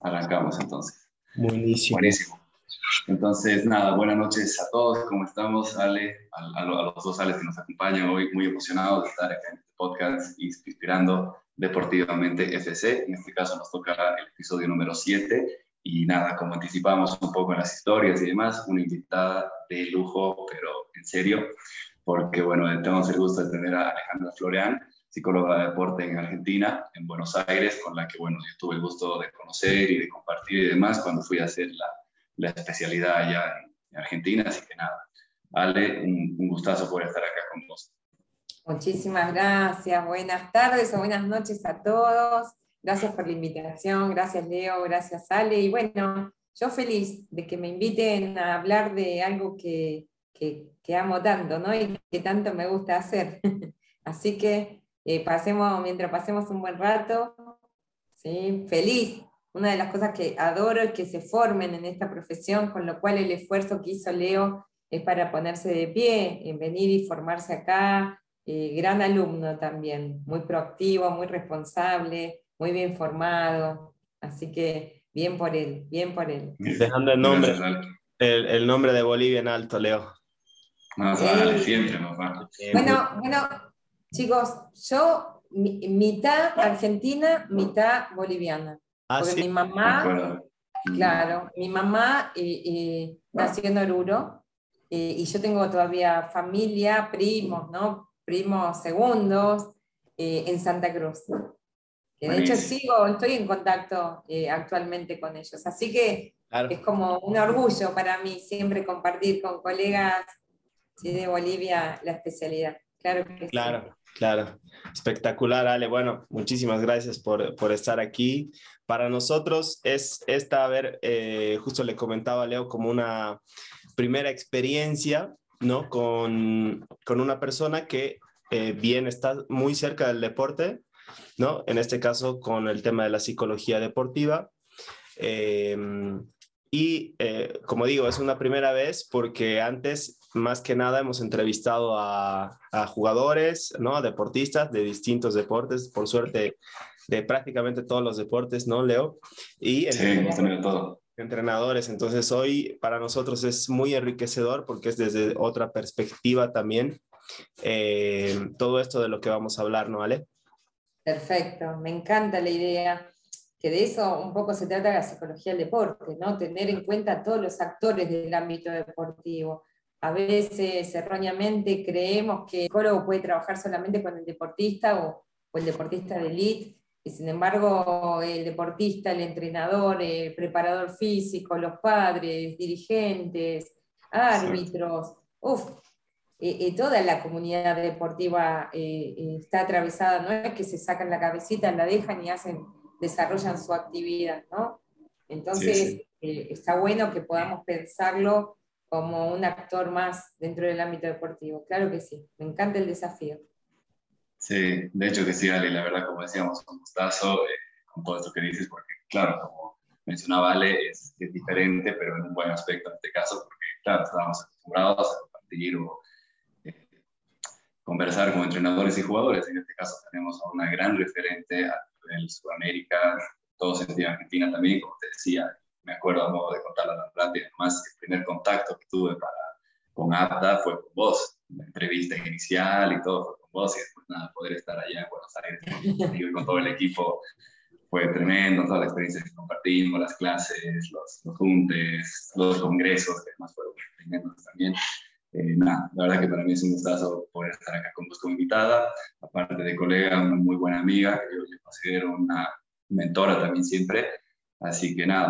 Arrancamos entonces. Buenísimo. Buenísimo. Entonces, nada, buenas noches a todos. ¿Cómo estamos? Ale, a, los dos Ales que nos acompañan hoy, muy emocionados de estar acá en este podcast Inspirando Deportivamente FC. En este caso nos toca el episodio número 7. Y nada, como anticipamos un poco en las historias y demás, una invitada de lujo, pero en serio, porque bueno, tenemos el gusto de tener a Alejandra Floreán, psicóloga de deporte en Argentina, en Buenos Aires, con la que, bueno, yo tuve el gusto de conocer y de compartir y demás cuando fui a hacer la, la especialidad allá en Argentina, así que nada, Ale, un, un gustazo por estar acá con vos. Muchísimas gracias, buenas tardes o buenas noches a todos. Gracias por la invitación, gracias Leo, gracias Ale. Y bueno, yo feliz de que me inviten a hablar de algo que, que, que amo tanto, ¿no? Y que tanto me gusta hacer. Así que eh, pasemos, mientras pasemos un buen rato, ¿sí? feliz. Una de las cosas que adoro es que se formen en esta profesión, con lo cual el esfuerzo que hizo Leo es para ponerse de pie, en venir y formarse acá. Eh, gran alumno también, muy proactivo, muy responsable, muy bien formado. Así que bien por él, bien por él. Dejando el nombre, el, el nombre de Bolivia en alto, Leo. Más vale, siempre nos va. Bueno, bueno, Chicos, yo mitad argentina, mitad boliviana. Ah, porque mi mamá, claro, mi mamá eh, eh, nació en Oruro eh, y yo tengo todavía familia, primos, ¿no? Primos segundos en Santa Cruz. de hecho sigo, estoy en contacto actualmente con ellos. Así que es como un orgullo para mí siempre compartir con colegas de Bolivia la especialidad. Claro claro. Claro, espectacular, Ale. Bueno, muchísimas gracias por, por estar aquí. Para nosotros es esta, a ver, eh, justo le comentaba a Leo como una primera experiencia, ¿no? Con, con una persona que eh, bien está muy cerca del deporte, ¿no? En este caso con el tema de la psicología deportiva. Eh, y como digo, es una primera vez porque antes más que nada hemos entrevistado a, jugadores, ¿no? A deportistas de distintos deportes, por suerte de prácticamente todos los deportes, ¿no, Leo? Y sí, todo. entrenadores. Entonces hoy para nosotros es muy enriquecedor porque es desde otra perspectiva también eh, todo esto de lo que vamos a hablar, ¿no, Ale? Perfecto, me encanta la idea que de eso un poco se trata la psicología del deporte, ¿no? Tener en cuenta todos los actores del ámbito deportivo, a veces erróneamente creemos que el psicólogo puede trabajar solamente con el deportista o, el deportista de elite, y sin embargo el deportista, el entrenador, el preparador físico, los padres, dirigentes, árbitros, uff, eh, eh, toda la comunidad deportiva eh, está atravesada, no es que se sacan la cabecita, la dejan y hacen, desarrollan su actividad, ¿no? Entonces, está bueno que podamos pensarlo como un actor más dentro del ámbito deportivo. Claro que sí, me encanta el desafío. Sí, de hecho que sí, Ale, la verdad, como decíamos, un gustazo eh, con todo esto que dices, porque claro, como mencionaba Ale, es, diferente, pero en un buen aspecto en este caso, porque claro, estábamos acostumbrados a compartir o eh, conversar con entrenadores y jugadores. En este caso tenemos a una gran referente a nivel Sudamérica, todo sentido Argentina también, como te decía, me acuerdo a modo de contarla la rápida, más el primer contacto que tuve para, con APTA fue con vos, la entrevista inicial y todo fue con vos y después nada, poder estar allá en Buenos Aires y con todo el equipo fue tremendo, toda la experiencia que compartimos, las clases, los, los juntes, los congresos, que además fueron tremendos también. Eh, nada, la verdad que para mí es un gustazo poder estar acá con vos como invitada, aparte de colega, una muy buena amiga, que yo le considero una mentora también siempre, así que nada,